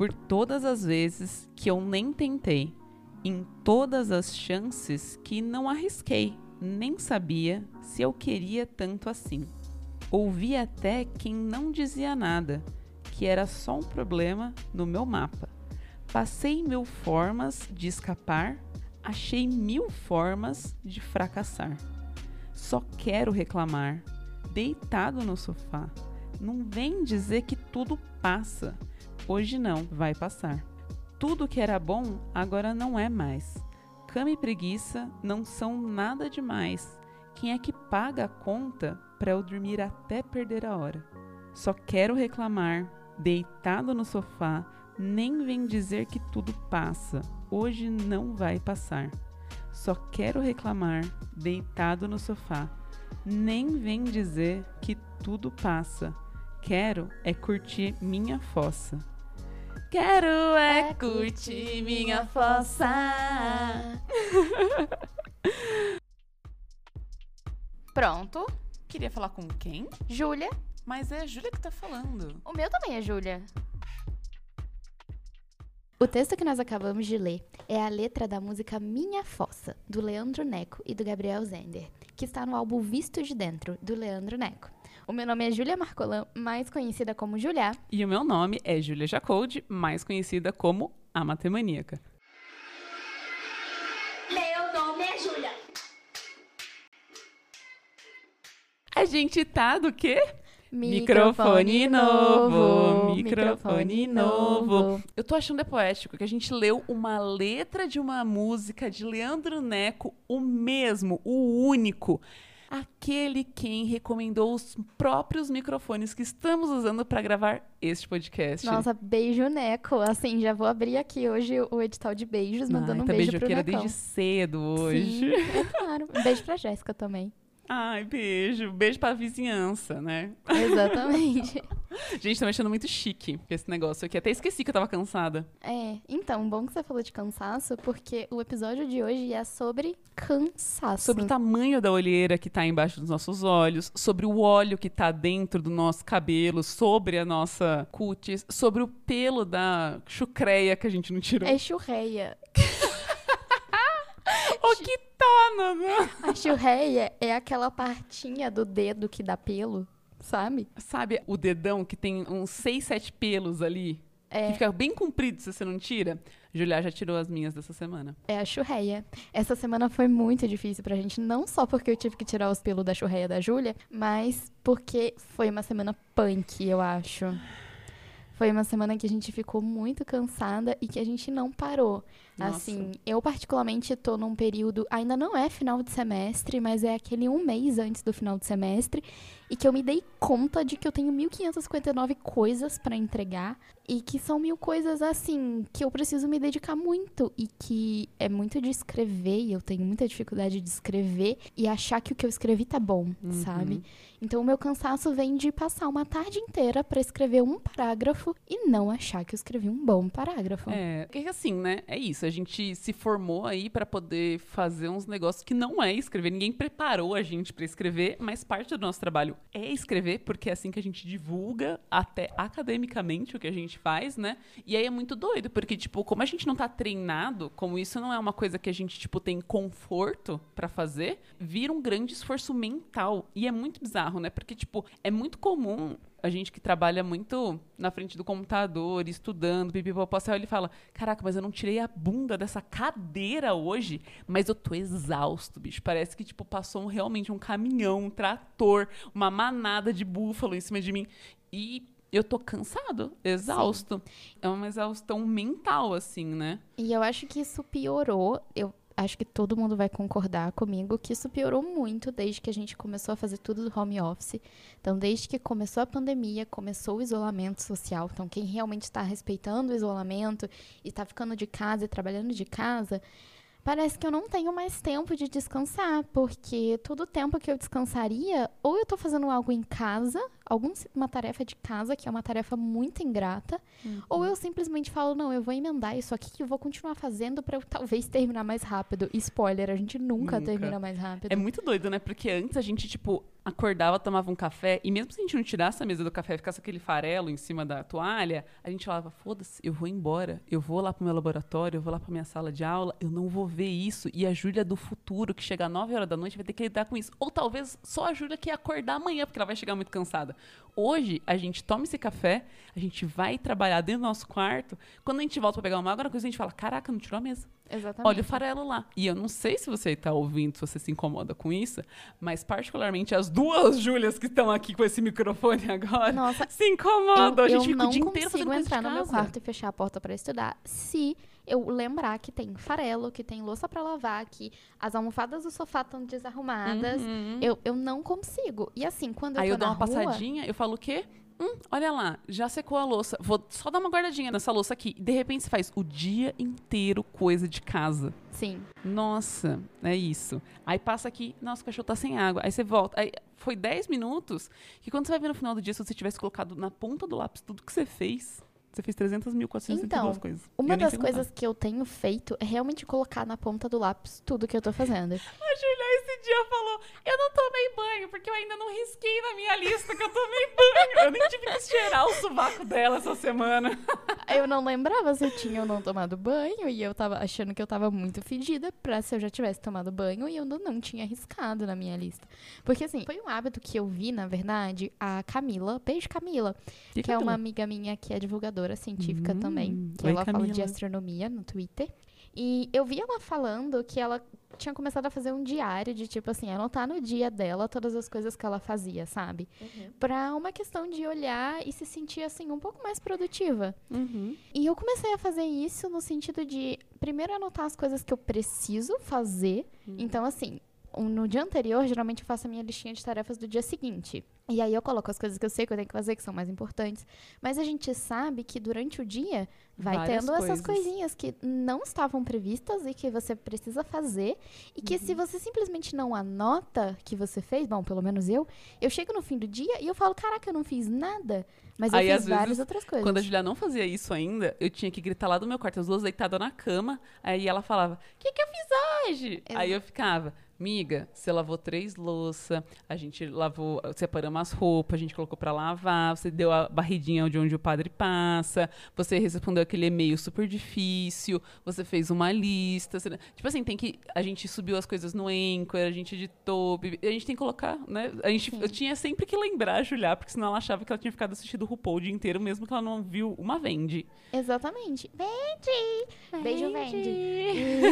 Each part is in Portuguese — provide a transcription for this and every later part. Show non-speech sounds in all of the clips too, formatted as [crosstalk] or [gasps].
por todas as vezes que eu nem tentei, em todas as chances que não arrisquei, nem sabia se eu queria tanto assim. Ouvi até quem não dizia nada, que era só um problema no meu mapa. Passei mil formas de escapar, achei mil formas de fracassar. Só quero reclamar, deitado no sofá. Não vem dizer que tudo passa. Hoje não, vai passar. Tudo que era bom agora não é mais. Cama e preguiça não são nada demais. Quem é que paga a conta para eu dormir até perder a hora? Só quero reclamar, deitado no sofá, nem vem dizer que tudo passa. Hoje não vai passar. Só quero reclamar, deitado no sofá. Nem vem dizer que tudo passa. Quero é curtir minha fossa. Quero é curtir minha fossa. [laughs] Pronto. Queria falar com quem? Júlia. Mas é a Júlia que tá falando. O meu também é Júlia. O texto que nós acabamos de ler é a letra da música Minha Fossa, do Leandro Neco e do Gabriel Zender, que está no álbum Visto de Dentro, do Leandro Neco. O meu nome é Júlia Marcolan, mais conhecida como Julia. E o meu nome é Júlia Jacoldi, mais conhecida como a Matemaníaca. Meu nome é Júlia. A gente tá do quê? Microfone novo, microfone novo. Eu tô achando é poético que a gente leu uma letra de uma música de Leandro Neco, o mesmo, o único. Aquele quem recomendou os próprios microfones que estamos usando para gravar este podcast. Nossa, beijo Neco. Assim, já vou abrir aqui hoje o edital de beijos, mandando Ai, um tá beijo pro beijoqueira Necão. desde cedo hoje. Sim, é claro. Um beijo pra Jéssica também. Ai, beijo. Beijo pra vizinhança, né? Exatamente. [laughs] Gente, tô me achando muito chique com esse negócio aqui. Até esqueci que eu tava cansada. É, então, bom que você falou de cansaço, porque o episódio de hoje é sobre cansaço. Sobre o tamanho da olheira que tá embaixo dos nossos olhos, sobre o óleo que tá dentro do nosso cabelo, sobre a nossa cutis, sobre o pelo da chucreia que a gente não tirou. É churreia. [laughs] O que tá, Nana? A churreia é aquela partinha do dedo que dá pelo, sabe? Sabe o dedão que tem uns 6, 7 pelos ali? É. Que fica bem comprido se você não tira? Julia já tirou as minhas dessa semana. É a churreia. Essa semana foi muito difícil pra gente, não só porque eu tive que tirar os pelos da churreia da Júlia, mas porque foi uma semana punk, eu acho. Foi uma semana que a gente ficou muito cansada e que a gente não parou. Nossa. Assim, eu particularmente tô num período, ainda não é final de semestre, mas é aquele um mês antes do final de semestre, e que eu me dei conta de que eu tenho 1559 coisas pra entregar e que são mil coisas assim que eu preciso me dedicar muito e que é muito de escrever, e eu tenho muita dificuldade de escrever e achar que o que eu escrevi tá bom, Uhum. sabe? Então o meu cansaço vem de passar uma tarde inteira pra escrever um parágrafo e não achar que eu escrevi um bom parágrafo. É, porque assim, né? É isso. A gente se formou aí pra poder fazer uns negócios que não é escrever. Ninguém preparou a gente pra escrever, mas parte do nosso trabalho é escrever, porque é assim que a gente divulga até academicamente o que a gente faz, né? E aí é muito doido, porque tipo, como a gente não tá treinado, como isso não é uma coisa que a gente tipo tem conforto pra fazer, vira um grande esforço mental. E é muito bizarro, né? Porque tipo, é muito comum a gente que trabalha muito na frente do computador, estudando, pipipopó, você olha e fala, caraca, mas eu não tirei a bunda dessa cadeira hoje, mas eu tô exausto, bicho. Parece que, tipo, passou um- realmente um caminhão, um trator, uma manada de búfalo em cima de mim. E eu tô cansado, exausto. É uma exaustão mental, assim, né? E eu acho que isso piorou. Eu acho que todo mundo vai concordar comigo que isso piorou muito desde que a gente começou a fazer tudo do home office. Então, desde que começou a pandemia, começou o isolamento social. Então, quem realmente está respeitando o isolamento e está ficando de casa e trabalhando de casa, parece que eu não tenho mais tempo de descansar, porque todo o tempo que eu descansaria, ou eu tô fazendo algo em casa, alguma tarefa de casa, que é uma tarefa muito ingrata, ou eu simplesmente falo, não, eu vou emendar isso aqui que eu vou continuar fazendo pra eu talvez terminar mais rápido. E spoiler, a gente nunca, Nunca. termina mais rápido. É muito doido, né? Porque antes a gente, tipo, acordava, tomava um café, e mesmo se a gente não tirasse a mesa do café e ficasse aquele farelo em cima da toalha, a gente falava, foda-se, eu vou embora, eu vou lá pro meu laboratório, eu vou lá pra minha sala de aula, eu não vou ver isso. E a Júlia do futuro, que chega às 9 horas da noite, vai ter que lidar com isso. Ou talvez só a Júlia que ia acordar amanhã, porque ela vai chegar muito cansada. Hoje, a gente toma esse café, a gente vai trabalhar dentro do nosso quarto, quando a gente volta pra pegar uma água, na coisa a gente fala, caraca, não tirou a mesa. Exatamente. Olha o farelo lá. E eu não sei se você está ouvindo, se você se incomoda com isso, mas particularmente as duas Júlias que estão aqui com esse microfone agora Nossa, se incomodam. eu, a gente eu fica não o dia inteiro consigo entrar no meu quarto e fechar a porta pra estudar se eu lembrar que tem farelo, que tem louça pra lavar, que as almofadas do sofá estão desarrumadas. Uhum. Eu, eu não consigo. E assim, quando eu Aí eu dou uma rua, passadinha, eu falo o quê? Hum, olha lá, já secou a louça. Vou só dar uma guardadinha nessa louça aqui. De repente você faz o dia inteiro coisa de casa. Sim. Nossa, é isso. Aí passa aqui, nossa, o cachorro tá sem água. Aí você volta. Aí foi 10 minutos que quando você vai ver no final do dia, se você tivesse colocado na ponta do lápis tudo que você fez, você fez 300.432 Então, coisas. Uma das coisas que eu tenho feito é realmente colocar na ponta do lápis tudo que eu tô fazendo. [laughs] A Julia esse dia falou: Eu não tomei banho, porque eu ainda não risquei na minha lista que eu tomei banho. Eu nem que cheirar o sovaco dela essa semana. [laughs] Eu não lembrava se eu tinha ou não tomado banho e eu tava achando que eu tava muito fedida pra se eu já tivesse tomado banho e eu não, tinha arriscado na minha lista. Porque assim, foi um hábito que eu vi, na verdade, a Camila, beijo Camila, que, é uma amiga minha que é divulgadora científica Hum, também, que oi, ela fala de Camila. astronomia no Twitter. E eu vi ela falando que ela tinha começado a fazer um diário de tipo assim, anotar no dia dela todas as coisas que ela fazia, sabe? Pra uma questão de olhar e se sentir assim um pouco mais produtiva. Uhum. E eu comecei a fazer isso no sentido de, primeiro, anotar as coisas que eu preciso fazer. Então, assim, no dia anterior, geralmente eu faço a minha listinha de tarefas do dia seguinte. E aí eu coloco as coisas que eu sei que eu tenho que fazer, que são mais importantes. Mas a gente sabe que durante o dia vai Várias tendo essas coisas. coisinhas que não estavam previstas e que você precisa fazer. E que Uhum. se você simplesmente não anota que você fez, bom, pelo menos eu, eu chego no fim do dia e eu falo, caraca, eu não fiz nada. Mas Aí, eu fiz várias vezes, outras coisas. Quando a Julia não fazia isso ainda, eu tinha que gritar lá do meu quarto, as duas deitadas na cama. Aí ela falava: O que, que eu fiz hoje? Exato. Aí eu ficava: Miga, você lavou três louças, a gente lavou, separamos as roupas, a gente colocou pra lavar, você deu a barridinha de onde o padre passa, você respondeu aquele e-mail super difícil, você fez uma lista. você- Tipo assim, tem que. A gente subiu as coisas no Anchor, a gente editou, a gente tem que colocar, né? A gente, Sim. eu tinha sempre que lembrar a Julia, porque senão ela achava que ela tinha ficado assistindo o RuPaul o dia inteiro, mesmo que ela não viu uma vende. Exatamente. Vende! Beijo, vende. E,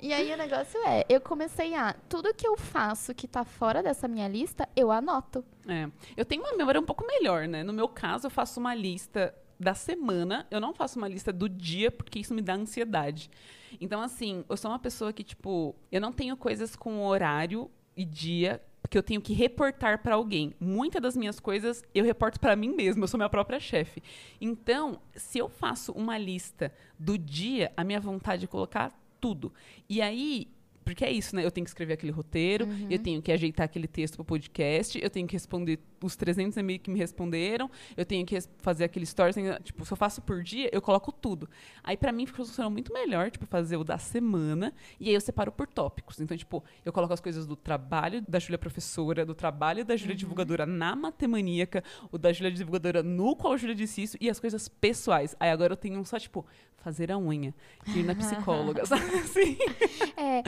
[laughs] e aí o negócio é, eu comecei a. Tudo que eu faço que tá fora dessa minha lista, eu anoto. É. Eu tenho uma memória um pouco melhor, né? No meu caso, eu faço uma lista da semana, eu não faço uma lista do dia, porque isso me dá ansiedade. Então, assim, eu sou uma pessoa que, tipo, eu não tenho coisas com horário e dia que eu tenho que reportar pra alguém. Muitas das minhas coisas eu reporto pra mim mesma, eu sou minha própria chefe. Então, se eu faço uma lista do dia, a minha vontade é colocar tudo. E aí, porque é isso, né? Eu tenho que escrever aquele roteiro, eu tenho que ajeitar aquele texto pro podcast, eu tenho que responder os 300 e-mails que me responderam, eu tenho que fazer aquele stories, tipo, se eu faço por dia, eu coloco tudo. Aí pra mim fica funcionando muito melhor, tipo, fazer o da semana, e aí eu separo por tópicos. Então, tipo, eu coloco as coisas do trabalho da Júlia professora, do trabalho da Júlia divulgadora na matemaníaca, o da Júlia divulgadora no qual a Júlia disse isso, e as coisas pessoais. Aí agora eu tenho um só, tipo, fazer a unha, ir na psicóloga, [laughs] sabe assim? É,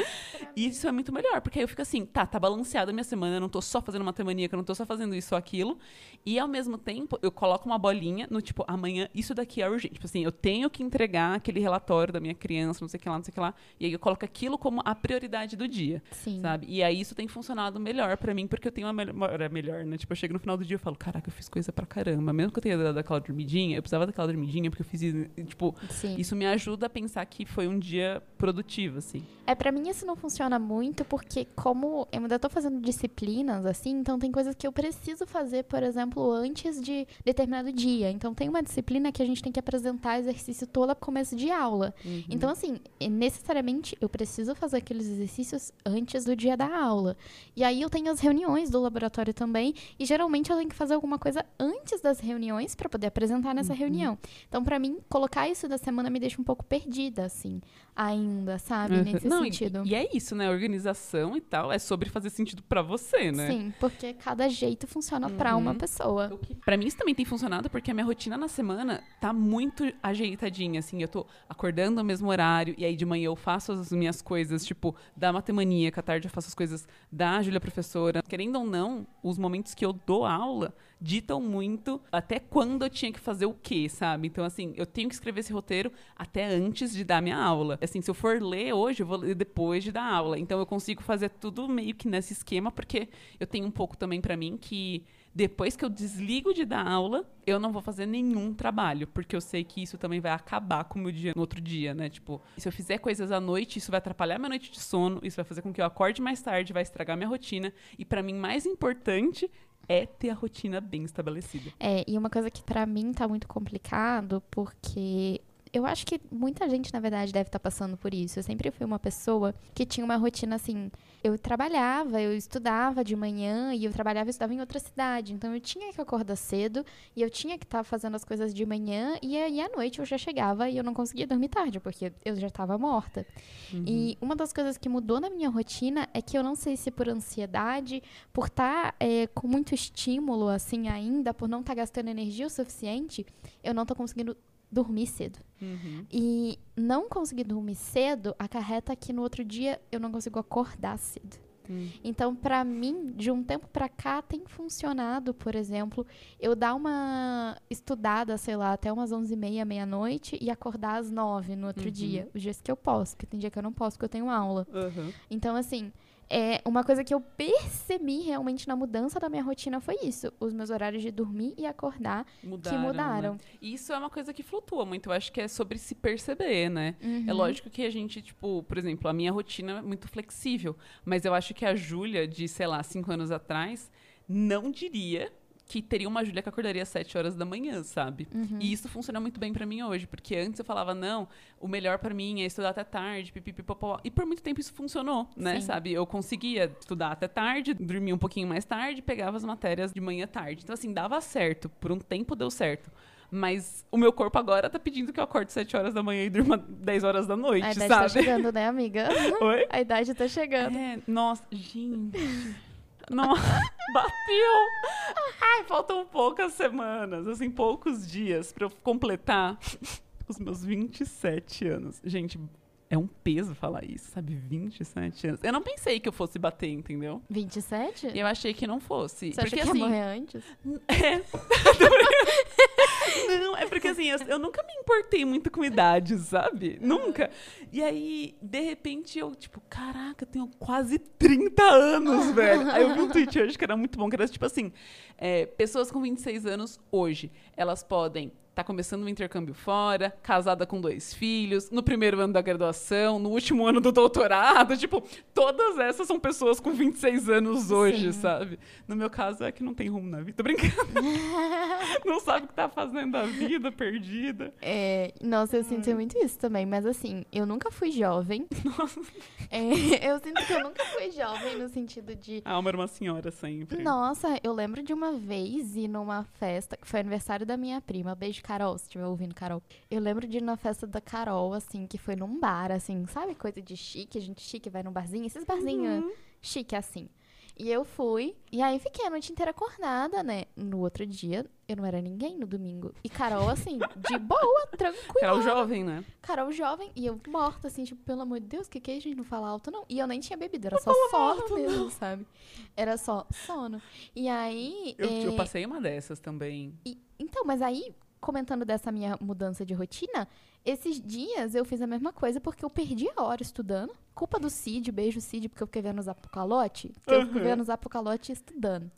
E isso é muito melhor, porque aí eu fico assim, tá, tá balanceada a minha semana, eu não tô só fazendo matemaníaca, eu não tô só fazendo isso ou aquilo. E ao mesmo tempo, eu coloco uma bolinha no tipo, amanhã isso daqui é urgente. Tipo assim, eu tenho que entregar aquele relatório da minha criança, não sei o que lá, não sei o que lá. E aí eu coloco aquilo como a prioridade do dia, sim. sabe? E aí isso tem funcionado melhor pra mim, porque eu tenho uma memória melhor, né? Tipo, eu chego no final do dia e falo, caraca, eu fiz coisa pra caramba. Mesmo que eu tenha dado aquela dormidinha, eu precisava daquela dormidinha, porque eu fiz, tipo, Sim. isso me ajuda a pensar que foi um dia produtivo, assim. É, pra mim isso não funciona muito porque como eu ainda tô fazendo disciplinas, assim, então tem coisas que eu preciso fazer, por exemplo, antes de determinado dia. Então tem uma disciplina que a gente tem que apresentar exercício todo no começo de aula. Uhum. Então, assim, é necessariamente eu preciso fazer aqueles exercícios antes do dia da aula. E aí eu tenho as reuniões do laboratório também, e geralmente eu tenho que fazer alguma coisa antes das reuniões para poder apresentar nessa Uhum. reunião. Então, pra mim, colocar isso da semana me deixa um pouco perdida, assim, ainda, sabe? Nesse Não, e- sentido. E, é isso, né? Organização e tal é sobre fazer sentido pra você, né? Sim, porque cada jeito funciona pra uma Uhum. pessoa. Que Pra mim isso também tem funcionado porque a minha rotina na semana tá muito ajeitadinha, assim, eu tô acordando no mesmo horário e aí de manhã eu faço as minhas coisas, tipo, da matemaníaca, à tarde eu faço as coisas da Júlia professora. Querendo ou não, os momentos que eu dou aula ditam muito até quando eu tinha que fazer o quê, sabe? Então, assim, eu tenho que escrever esse roteiro até antes de dar minha aula. Assim, se eu for ler hoje, eu vou ler depois de dar aula. Então, eu consigo fazer tudo meio que nesse esquema, porque eu tenho um pouco também pra mim que depois que eu desligo de dar aula, eu não vou fazer nenhum trabalho, porque eu sei que isso também vai acabar com o meu dia no outro dia, né? Tipo, se eu fizer coisas à noite, isso vai atrapalhar minha noite de sono, isso vai fazer com que eu acorde mais tarde, vai estragar minha rotina. E pra mim, mais importante é ter a rotina bem estabelecida. É, e uma coisa que pra mim tá muito complicado, porque eu acho que muita gente, na verdade, deve estar passando por isso. Eu sempre fui uma pessoa que tinha uma rotina assim. Eu trabalhava, eu estudava de manhã e eu trabalhava e estudava em outra cidade. Então eu tinha que acordar cedo e eu tinha que estar fazendo as coisas de manhã e aí à noite eu já chegava e eu não conseguia dormir tarde, porque eu já estava morta. E uma das coisas que mudou na minha rotina é que eu não sei se por ansiedade, por estar com muito estímulo assim ainda, por não estar gastando energia o suficiente, eu não tô conseguindo dormir cedo. Uhum. E não conseguir dormir cedo acarreta que no outro dia eu não consigo acordar cedo. Hum. Então, pra mim, de um tempo pra cá, tem funcionado, por exemplo, eu dar uma estudada, sei lá, até umas 11h30, meia-noite e acordar às 9 no outro Uhum. dia. Os dias que eu posso, porque tem dia que eu não posso, porque eu tenho aula. Uhum. Então, assim, é uma coisa que eu percebi realmente na mudança da minha rotina foi isso. Os meus horários de dormir e acordar Mudaram, que mudaram. né? Isso é uma coisa que flutua muito. Eu acho que é sobre se perceber, né? Uhum. É lógico que a gente, tipo, por exemplo, a minha rotina é muito flexível. Mas eu acho que a Júlia, de, sei lá, cinco anos atrás, não diria que teria uma Júlia que acordaria às sete horas da manhã, sabe? Uhum. E isso funciona muito bem pra mim hoje, porque antes eu falava, não, o melhor pra mim é estudar até tarde, pipipipopó. E por muito tempo isso funcionou, né, Sim. sabe? Eu conseguia estudar até tarde, dormir um pouquinho mais tarde, pegava as matérias de manhã tarde. Então, assim, dava certo. Por um tempo deu certo. Mas o meu corpo agora tá pedindo que eu acorde 7 horas da manhã e durma 10 horas da noite, A idade tá sabe? chegando, né, amiga? [laughs] Oi? A idade tá chegando. É, nossa, gente. Nossa, [laughs] bateu! Ai, faltam poucas semanas, assim, poucos dias pra eu completar os meus 27 anos. Gente, é um peso falar isso, sabe? 27 anos. Eu não pensei que eu fosse bater, entendeu? 27? E eu achei que não fosse. Você porque acha que assim, ia morrer antes? [laughs] é. [laughs] Não, é porque assim, eu, eu nunca me importei muito com idade, sabe? Nunca. E aí, de repente, eu, tipo, caraca, eu tenho quase 30 anos, velho. Aí eu vi um tweet hoje que era muito bom, que era tipo assim: é, pessoas com 26 anos hoje, elas podem estar começando um intercâmbio fora, casada com dois filhos, no primeiro ano da graduação, no último ano do doutorado. Tipo, todas essas são pessoas com 26 anos hoje, Sim. sabe? No meu caso, é que não tem rumo na vida. Tô brincando. [laughs] não sabe o que tá fazendo da vida, perdida. É, nossa, eu sinto muito isso também, mas assim, eu nunca fui jovem. É, eu sinto que eu nunca fui jovem no sentido de. A alma era uma senhora sempre. Nossa, eu lembro de uma vez ir numa festa, que foi aniversário da minha prima. Beijo, Carol, se estiver ouvindo, Carol. Eu lembro de ir na festa da Carol, assim, que foi num bar, assim, sabe? Coisa de chique, a gente chique vai num barzinho, esses barzinhos chique assim. E eu fui, e aí fiquei a noite inteira acordada, né? No outro dia, eu não era ninguém no domingo. E Carol, assim, de [laughs] boa, tranquila. Carol jovem, né? Carol jovem, e eu morta, assim, tipo, pelo amor de Deus, o que que é, gente? Não fala alto, não. E eu nem tinha bebido, era só sono mesmo, sabe? Era só sono. E aí. Eu, é, eu passei uma dessas também. e- então, mas aí, comentando dessa minha mudança de rotina, esses dias eu fiz a mesma coisa porque eu perdi a hora estudando. Culpa do Cid, beijo Cid, porque eu fiquei vendo os apocalote. Porque eu fico Uhum. vendo os apocalote estudando.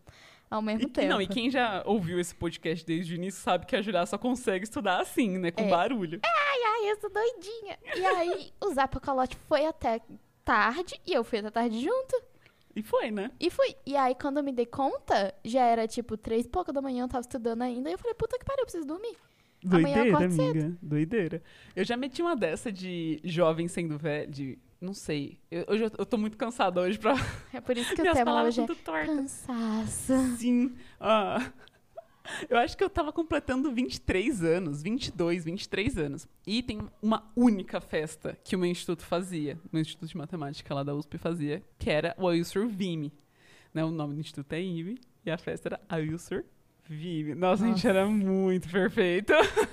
Ao mesmo E, tempo. não, e quem já ouviu esse podcast desde o início sabe que a Julia só consegue estudar assim, né? Com É. barulho. Ai, isso, doidinha. E aí, o Zapacolote foi até tarde e eu fui até tarde junto. E foi, né? E fui. E aí, quando eu me dei conta, já era tipo três e pouca da manhã, eu tava estudando ainda. E eu falei, puta que pariu, eu preciso dormir. Amanhã eu Doideira, cedo. amiga. Doideira. Eu já meti uma dessa de jovem sendo velho, de... Não sei. Eu, hoje eu, eu tô muito cansada hoje pra... É por isso que [laughs] o tema hoje é cansaço. Sim. Ah. [laughs] Eu acho que eu tava completando 23 anos, 22, 23 anos. E tem uma única festa que o meu instituto fazia, meu instituto de matemática lá da USP fazia, que era o Ailsur Vime. Né? O nome do instituto é IME e a festa era Ailsur Vime. Nossa, a gente Nossa. era muito perfeito.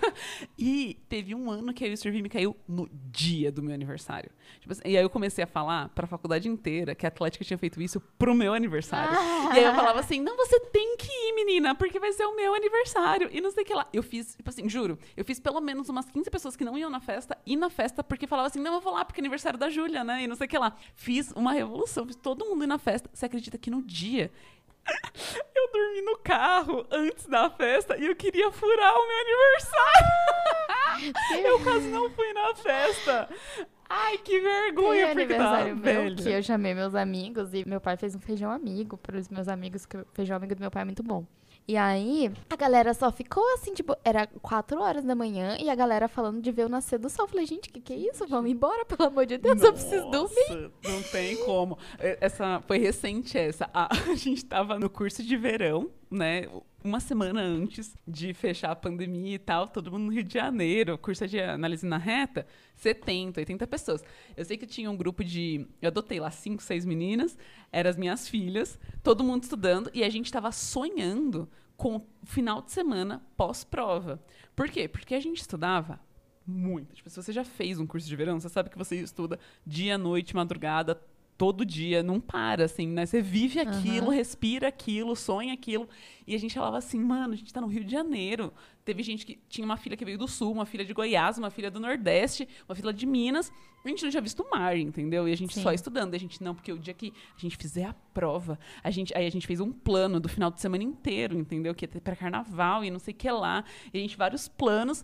[laughs] e teve um ano que a Ailsur Vime caiu no dia do meu aniversário. Tipo assim, e aí eu comecei a falar pra faculdade inteira que a Atlética tinha feito isso pro meu aniversário. E aí eu falava assim, não, você tem que ir, menina, porque vai ser o meu aniversário. E não sei o que lá. Eu fiz, tipo assim, juro, eu fiz pelo menos umas 15 pessoas que não iam na festa, ir na festa porque falavam assim, não, eu vou lá porque é aniversário da Júlia, né? E não sei o que lá. Fiz uma revolução, fiz todo mundo ir na festa. Você acredita que no dia [laughs] eu dormi no carro antes da festa e eu queria furar o meu aniversário. [laughs] eu quase não fui na festa. Ai, que vergonha, Tem porque tava aniversário meu velha. que eu chamei meus amigos e meu pai fez um feijão amigo pros meus amigos, que o feijão amigo do meu pai é muito bom. E aí, a galera só ficou assim, tipo, era 4 horas da manhã e a galera falando de ver o nascer do sol. Eu falei, gente, que que é isso? Vamos embora, pelo amor de Deus, eu preciso dormir. Nossa, Não tem como. É, Essa foi recente essa. A, [laughs] a gente tava no curso de verão, né? Uma semana antes de fechar a pandemia e tal, todo mundo no Rio de Janeiro, curso de análise na reta, 70, 80 pessoas. Eu sei que tinha um grupo de. Eu adotei lá cinco, seis meninas, eram as minhas filhas, todo mundo estudando, e a gente tava sonhando com o final de semana pós-prova. Por quê? Porque a gente estudava muito. Tipo, se você já fez um curso de verão, você sabe que você estuda dia, noite, madrugada, todo dia, não para, assim, né? Você vive aquilo, respira aquilo, sonha aquilo. E a gente falava assim, mano, a gente tá no Rio de Janeiro. Teve gente que tinha uma filha que veio do Sul, uma filha de Goiás, uma filha do Nordeste, uma filha de Minas. A gente não tinha visto o mar, entendeu? E a gente Sim. só estudando. E a gente, não, porque o dia que a gente fizer a prova, a gente, aí a gente fez um plano do final de semana inteiro, entendeu? Que ia ter pra carnaval e não sei o que lá. E a gente, vários planos.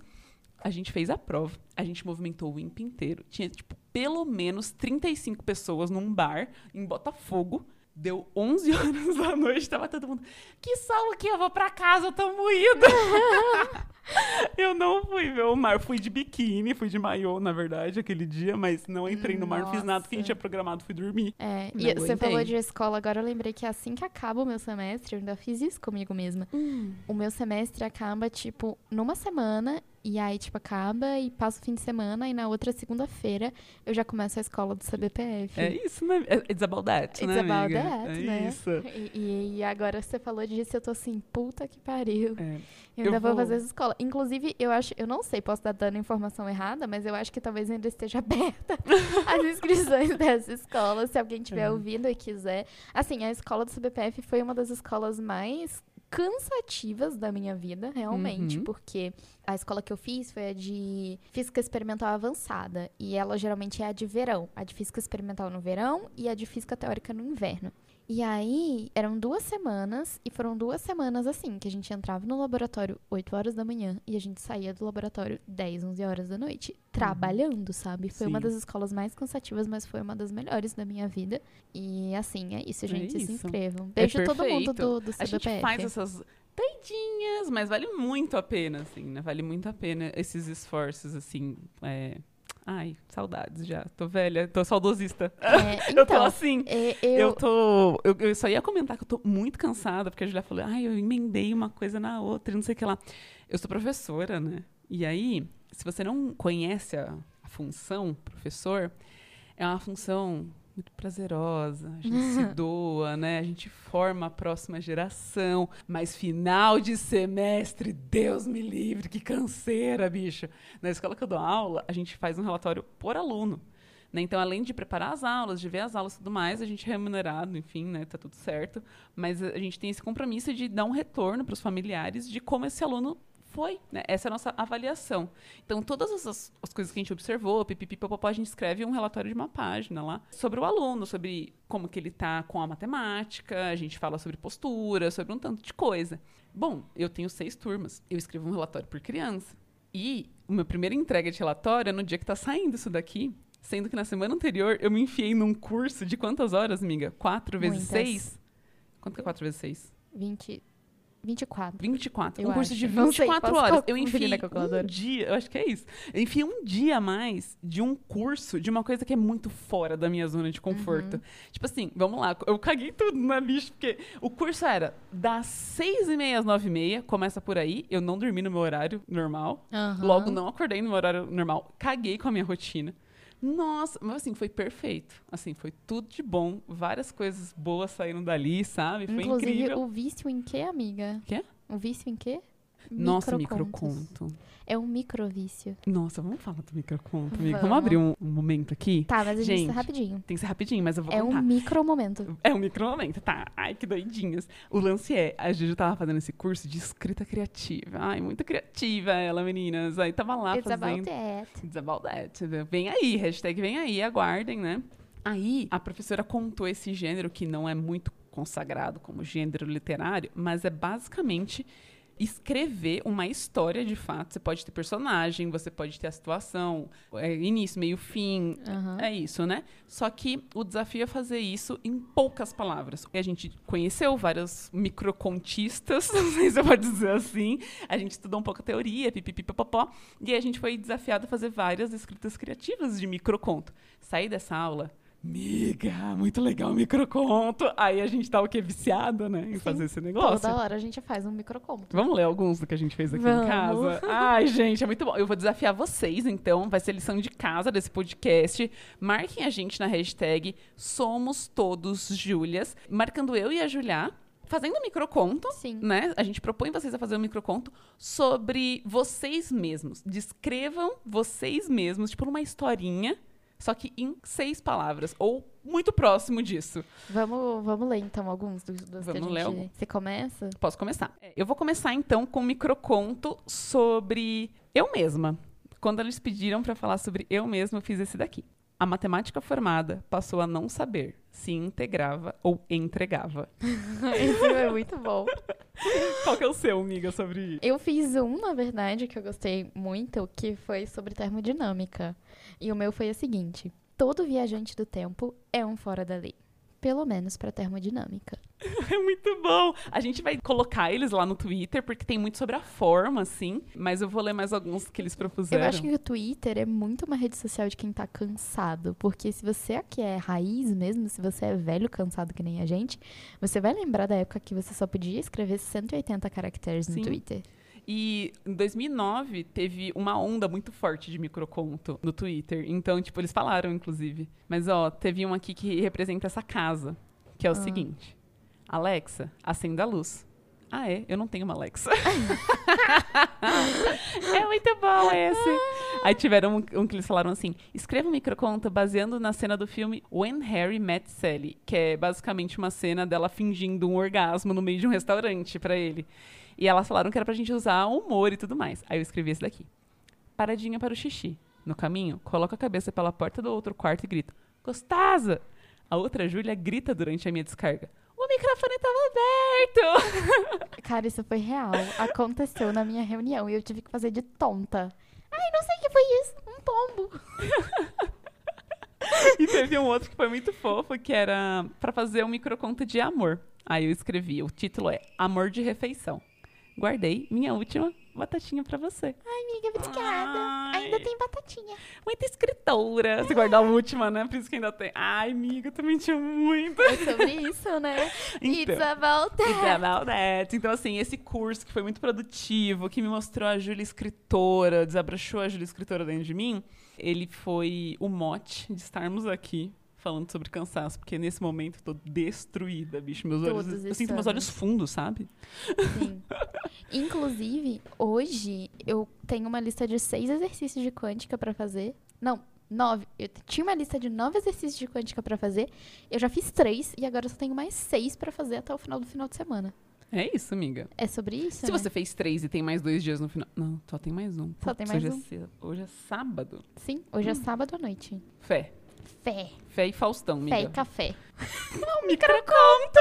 A gente fez a prova, a gente movimentou o INPE inteiro. Tinha, tipo, pelo menos 35 pessoas num bar em Botafogo. Deu 11 [laughs] horas da noite, tava todo mundo. Que sol aqui, eu vou pra casa, eu tô moída. [laughs] eu não fui ver o mar, fui de biquíni, fui de maiô, na verdade, aquele dia, mas não entrei no mar, não fiz nada, porque a gente tinha programado, fui dormir. É, e você falou de escola, agora eu lembrei que assim que acaba o meu semestre, eu ainda fiz isso comigo mesma. O meu semestre acaba, tipo, numa semana, e aí, tipo, acaba e passa o fim de semana, e na outra segunda-feira eu já começo a escola do CBPF. É isso, né? É- It's about that, It's né, about amiga? that, é né? isso. E, e- agora você falou disso, eu tô assim, puta que pariu. É. Eu ainda Eu vou vou- fazer essa escola. Inclusive, eu acho, eu não sei, posso estar dando informação errada, mas eu acho que talvez ainda esteja [laughs] aberta as inscrições [laughs] dessa escola, se alguém estiver É. ouvindo e quiser. Assim, a escola do CBPF foi uma das escolas mais cansativas da minha vida, realmente, Uhum. porque a escola que eu fiz foi a de física experimental avançada, e ela geralmente é a de verão, a de física experimental no verão e a de física teórica no inverno. E aí, eram duas semanas, e foram duas semanas assim, que a gente entrava no laboratório 8 horas da manhã e a gente saía do laboratório 10, 11 horas da noite, trabalhando, sabe? Foi uma Uhum. Sim. das escolas mais cansativas, mas foi uma das melhores da minha vida. E assim, é isso, gente, se isso. inscrevam. Beijo todo mundo do, do A CBPF. gente faz essas doidinhas, mas vale muito a pena, assim, né? Vale muito a pena esses esforços, assim. é, Ai, saudades já. Tô velha, tô saudosista. É, [laughs] eu tô então, assim. é, Eu, eu, tô. Eu, eu só ia comentar que eu tô muito cansada, porque a Julia falou, ai, eu emendei uma coisa na outra, e não sei o que lá. Eu sou professora, né? E aí, se você não conhece a, a função professor, é uma função muito prazerosa. A gente se [laughs] doa, né? A gente forma a próxima geração. Mas final de semestre, Deus me livre, que canseira, bicho. Na escola que eu dou aula, a gente faz um relatório por aluno. Né? Então, além de preparar as aulas, de ver as aulas e tudo mais, a gente é remunerado, enfim, né? Tá tudo certo. Mas a a gente tem esse compromisso de dar um retorno para os familiares de como esse aluno foi, né? Essa é a nossa avaliação. Então, todas as, as coisas que a gente observou, pipipipopopó, a gente escreve um relatório de uma página lá sobre o aluno, sobre como que ele tá com a matemática, a gente fala sobre postura, sobre um tanto de coisa. Bom, eu tenho seis turmas, eu escrevo um relatório por criança. E o meu primeira entrega de relatório é no dia que tá saindo isso daqui. Sendo que na semana anterior eu me enfiei num curso de quantas horas, amiga? 4 vezes Muitas. 6? Quanto que é 4 vezes 6? 20, 24. 24. Eu um curso acho. de Não sei, 24 posso horas. Eu enfiei um dia, eu acho que é isso. Eu enfiei um dia a mais de um curso de uma coisa que é muito fora da minha zona de conforto. Uhum. Tipo assim, vamos lá, eu caguei tudo na bicho, porque o curso era das 6 e meia às 9 e meia, começa por aí, eu não dormi no meu horário normal, Aham. logo não acordei no meu horário normal, caguei com a minha rotina. Nossa, mas assim, foi perfeito. Assim, foi tudo de bom. Várias coisas boas saíram dali, sabe? Foi Inclusive, incrível. o vício em quê, amiga? Quê? O vício em quê? Nossa, microconto. É um microvício. Nossa, vamos falar do microconto, amigo. Vamos Vamos. abrir um, um momento aqui? Tá, mas a gente, Gente, rapidinho. Tem que ser rapidinho, mas eu vou É um contar. micro momento. É um micro-momento, tá? Ai, que doidinhas. O lance é, a Juju tava fazendo esse curso de escrita criativa. Ai, muito criativa ela, meninas. Aí tava lá It's about fazendo... that. It's about that. Vem aí, hashtag vem aí, aguardem, né? Aí, a professora contou esse gênero que não é muito consagrado como gênero literário, mas é basicamente escrever uma história de fato. Você pode ter personagem, você pode ter a situação, é, início, meio, fim. Aham. É isso, né? Só que o desafio é fazer isso em poucas palavras. E a gente conheceu vários microcontistas, [laughs] não sei se você pode dizer assim. A gente estudou um pouco a teoria, pipipipopopó. E a gente foi desafiado a fazer várias escritas criativas de microconto. Saí dessa aula. Miga, muito legal o microconto. Aí a gente tá o quê? Viciada, né? Em Sim. fazer esse negócio. Toda hora a gente faz um microconto. Vamos ler alguns do que a gente fez aqui em Vamos. casa? Ai, gente, é muito bom. Eu vou desafiar vocês, então. Vai ser lição de casa desse podcast. Marquem a gente na hashtag Somos Todos Júlias. Marcando eu e a Julia. Fazendo um microconto, Sim. né? A gente propõe vocês a fazer um microconto sobre vocês mesmos. Descrevam vocês mesmos, tipo, numa historinha, só que em seis palavras. Ou muito próximo disso. Vamos, vamos ler então alguns dos, dos que a Vamos gente... ler. Você começa? Posso começar. É, Eu vou começar então com um microconto sobre eu mesma. Quando eles pediram para falar sobre eu mesma, eu fiz esse daqui. A matemática formada passou a não saber se integrava ou entregava. [laughs] Esse é muito bom. [laughs] Qual que é o seu, amiga, sobre Eu fiz um, na verdade, que eu gostei muito, que foi sobre termodinâmica. E o meu foi o seguinte: todo viajante do tempo é um fora da lei. Pelo menos para termodinâmica. [laughs] É muito bom. A gente vai colocar eles lá no Twitter, porque tem muito sobre a forma, assim. Mas eu vou ler mais alguns que eles propuseram. Eu acho que o Twitter é muito uma rede social de quem tá cansado. Porque se você aqui é raiz mesmo, se você é velho cansado que nem a gente, você vai lembrar da época que você só podia escrever 180 caracteres no Sim. Twitter. E em 2009 teve uma onda muito forte de microconto no Twitter. Então, tipo, eles falaram, inclusive. Mas, ó, teve um aqui que representa essa casa, que é o Ah. seguinte: Alexa, acenda a luz. Ah, é? Eu não tenho uma Alexa. [laughs] é muito bom esse. Aí tiveram um, um que eles falaram assim: escreva um microconto baseando na cena do filme When Harry Met Sally, que é basicamente uma cena dela fingindo um orgasmo no meio de um restaurante pra ele. E elas falaram que era pra gente usar humor e tudo mais. Aí eu escrevi esse daqui. Paradinha para o xixi. No caminho, coloca a cabeça pela porta do outro quarto e grita: Gostosa! A outra Júlia grita durante a minha descarga. O microfone estava aberto! [laughs] Cara, isso foi real. Aconteceu na minha reunião e eu tive que fazer de tonta. Ai, não sei o que foi isso. Um pombo. e teve um outro que foi muito fofo, que era pra fazer um microconto de amor. Aí eu escrevi, o título é Amor de Refeição. Guardei minha última batatinha pra você. Amiga, obrigada. Ai. Ainda tem batatinha. Muita escritora. Você guardou a última, né? Por isso que ainda tem. Ai, amiga, também tinha muito. É sobre isso, né? [laughs] Então. It's about that. It's about that. Então, assim, esse curso que foi muito produtivo, que me mostrou a Júlia escritora, desabrochou a Júlia escritora dentro de mim, ele foi o mote de estarmos aqui falando sobre cansaço, porque nesse momento eu tô destruída, bicho. Meus olhos. Todos Eu sinto meus olhos fundos, sabe? Sim. Inclusive, hoje eu tenho uma lista de seis exercícios de quântica pra fazer. Não, nove. Eu tinha uma lista de nove exercícios de quântica pra fazer. Eu já fiz três e agora eu só tenho mais seis pra fazer até o final do final de semana. É isso, amiga. É sobre isso? Se né? você fez três e tem mais dois dias no final. Não, só tem mais um. Só tem Putz, mais hoje um. É, hoje é sábado. Sim, hoje é sábado à noite. Fé. Fé. Fé e Faustão, amiga. Fé e café. Não, [laughs] microconto!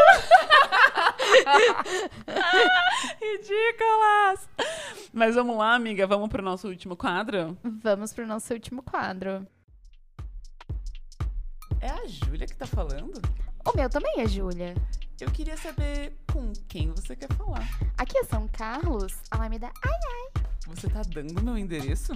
[laughs] Ridículas! Mas vamos lá, amiga, vamos pro nosso último quadro? Vamos pro nosso último quadro. É a Júlia que tá falando? O meu também é Júlia. Eu queria saber com quem você quer falar. Aqui é São Carlos, Alameda. Ai, Você tá dando meu endereço?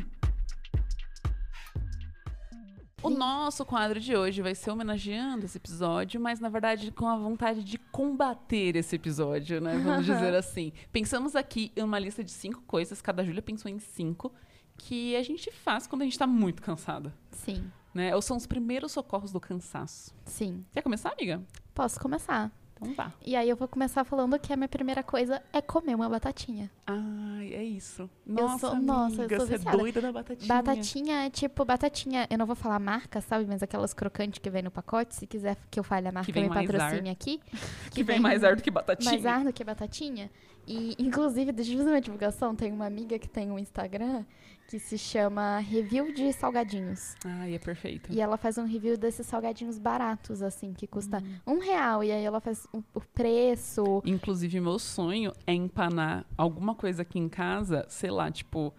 O nosso quadro de hoje vai ser homenageando esse episódio, mas na verdade com a vontade de combater esse episódio, né? Vamos dizer [laughs] assim. Pensamos aqui em uma lista de cinco coisas, cada Júlia pensou em cinco, que a gente faz quando a gente tá muito cansada, sim, né? Ou são os primeiros socorros do cansaço. sim. Quer começar, amiga? Posso começar. Então vá. E aí eu vou começar falando que a minha primeira coisa é comer uma batatinha. Ai, é isso. Eu Nossa, sou- nossa, eu amiga, sou você é viciada. doida da batatinha. Batatinha é tipo batatinha, eu não vou falar marca, sabe? Mas aquelas crocantes que vem no pacote. Se quiser que eu fale a marca, vem me patrocine aqui. [laughs] Que vem mais ar do que batatinha. mais ar do que batatinha. E, inclusive, deixa eu fazer uma divulgação. Tem uma amiga que tem um Instagram que se chama Review de Salgadinhos. Ai, é perfeito. E ela faz um review desses salgadinhos baratos, assim, que custa Hum. um real. E aí ela faz o o preço. Inclusive, meu sonho é empanar alguma coisa aqui em casa, sei lá, tipo.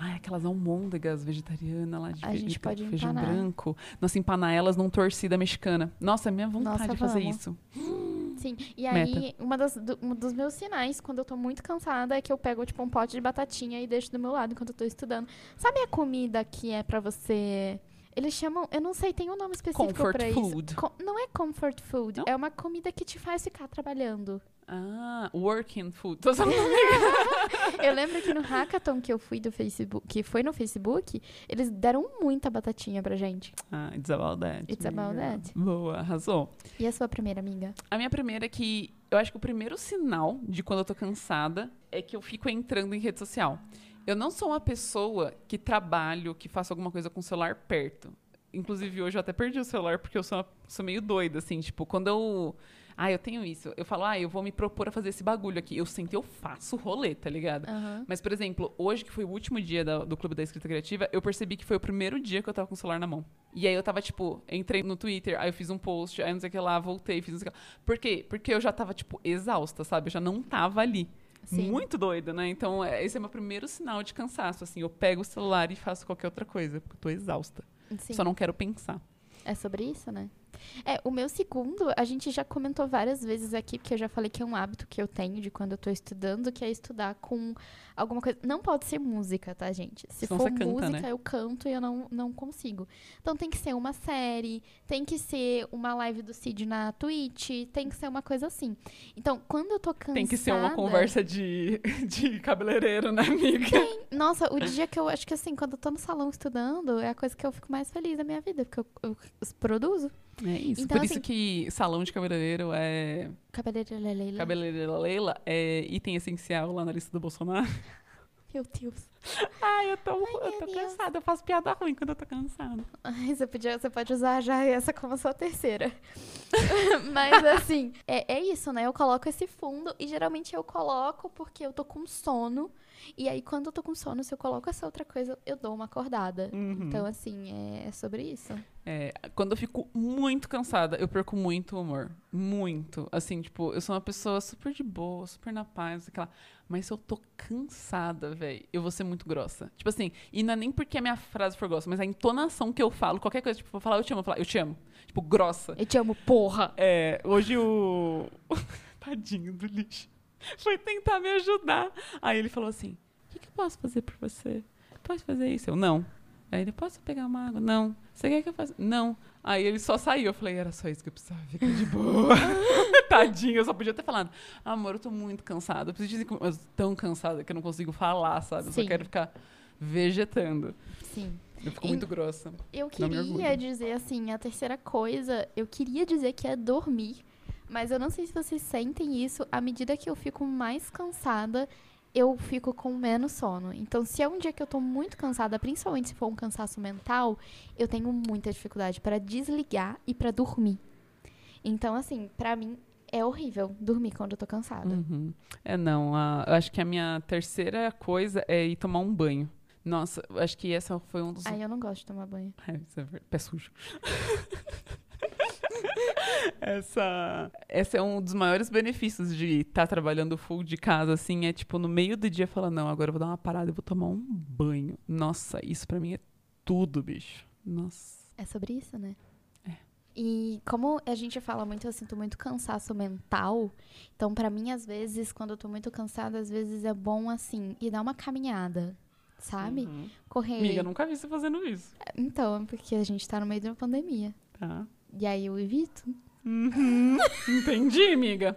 Ai, aquelas almôndegas vegetarianas lá de A gente de pode feijão empanar. branco. Nossa, empanar elas num torcida mexicana. Nossa, é minha vontade Nossa, de fazer vamos. isso. [gasps] Sim. E aí, uma das, do- um dos meus sinais, quando eu tô muito cansada, é que eu pego, tipo, um pote de batatinha e deixo do meu lado enquanto eu tô estudando. Sabe a comida que é pra você. Eles chamam. Eu não sei, tem um nome específico Comfort pra food. isso. Co- não é comfort food. Não? É uma comida que te faz ficar trabalhando. Ah, working food. [laughs] Tô. [laughs] Eu lembro que no hackathon que eu fui do Facebook, que foi no Facebook, eles deram muita batatinha pra gente. ah, it's about that. It's about that. Boa, arrasou. E a sua primeira amiga? A minha primeira é que eu acho que o primeiro sinal de quando eu tô cansada é que eu fico entrando em rede social. Eu não sou uma pessoa que trabalho, que faço alguma coisa com o celular perto. Inclusive, hoje eu até perdi o celular porque eu sou, uma- sou meio doida, assim. Tipo, quando eu. Ah, eu tenho isso. Eu falo, ah, eu vou me propor a fazer esse bagulho aqui. Eu sinto, eu faço rolê, tá ligado? Aham. Mas, por exemplo, hoje, que foi o último dia da- do Clube da Escrita Criativa, eu percebi que foi o primeiro dia que eu tava com o celular na mão. E aí eu tava, tipo, entrei no Twitter, aí eu fiz um post, aí não sei o que lá, voltei, fiz não sei o que lá. Por quê? Porque eu já tava, tipo, exausta, sabe? Eu já não tava ali. Sim. Muito doida, né? Então, é, esse é meu primeiro sinal de cansaço, assim. Eu pego o celular e faço qualquer outra coisa, porque eu tô exausta. Sim. Só não quero pensar. É sobre isso, né? É, o meu segundo, a gente já comentou várias vezes aqui, porque eu já falei que é um hábito que eu tenho de quando eu tô estudando, que é estudar com alguma coisa. Não pode ser música, tá, gente? Se Senão for você canta, música, né? eu canto e eu não, não consigo. Então tem que ser uma série, tem que ser uma live do Cid na Twitch, tem que ser uma coisa assim. Então, quando eu tô cansada... Tem que ser uma conversa de, [laughs] de cabeleireiro, né, amiga? Nossa, o dia que eu acho que assim, quando eu tô no salão estudando, é a coisa que eu fico mais feliz da minha vida, porque eu, eu produzo. É isso. Então, Por isso assim- que salão de cabeleireiro é. Cabeleireira Leila. Cabeleireira Leila é item essencial lá na lista do Bolsonaro. [laughs] Meu Deus. Ai, eu tô, eu meu tô Deus. cansada. Eu faço piada ruim quando eu tô cansada. Ai, você, podia, você pode usar já essa como a sua terceira. [laughs] Mas assim, é, é isso, né? Eu coloco esse fundo e geralmente eu coloco porque eu tô com sono. E aí, quando eu tô com sono, se eu coloco essa outra coisa, eu dou uma acordada. Uhum. Então, assim, é, é sobre isso. É, quando eu fico muito cansada, eu perco muito o humor. Muito. Assim, tipo, eu sou uma pessoa super de boa, super na paz, aquela. Mas se eu tô cansada, velho, eu vou ser muito grossa. Tipo assim, e não é nem porque a minha frase for grossa, mas a entonação que eu falo, qualquer coisa, tipo, vou falar eu te amo, eu vou falar eu te amo. Tipo, grossa. Eu te amo, porra! É, hoje o. [laughs] Tadinho do lixo. Foi tentar me ajudar. Aí ele falou assim: O que, que eu posso fazer por você? Posso fazer isso? Eu não. Aí ele: Posso pegar uma água? Não. Você quer que eu faça? Não. Aí ele só saiu. Eu falei: Era só isso que eu precisava. Fica de boa. [laughs] Tadinho, eu só podia ter falado: Amor, eu tô muito cansada. Eu preciso dizer que eu tô tão cansada que eu não consigo falar, sabe? Eu só Sim. quero ficar vegetando. Sim. Eu fico E- muito grossa. Eu queria dizer assim, a terceira coisa, eu queria dizer que é dormir. Mas eu não sei se vocês sentem isso, à medida que eu fico mais cansada, eu fico com menos sono. Então, se é um dia que eu tô muito cansada, principalmente se for um cansaço mental, eu tenho muita dificuldade para desligar e para dormir. Então, assim, pra mim é horrível dormir quando eu tô cansada. Uhum. É, não. a- eu acho que a minha terceira coisa é ir tomar um banho. Nossa, acho que essa foi um dos. Aí eu não gosto de tomar banho. [laughs] É, isso é pé sujo. [laughs] essa, essa é um dos maiores benefícios de estar trabalhando full de casa, assim, é tipo, no meio do dia falar, não, agora eu vou dar uma parada, eu vou tomar um banho. Nossa, isso pra mim é tudo, bicho. Nossa. É sobre isso, né? É. E como a gente fala muito, eu sinto muito cansaço mental. Então, pra mim, às vezes, quando eu tô muito cansada, às vezes é bom, assim, ir dar uma caminhada, sabe? Uhum. Correr. Amiga, eu nunca vi você fazendo isso. Então, é porque a gente tá no meio de uma pandemia. Tá. E aí eu evito. Uhum. [laughs] Entendi, amiga.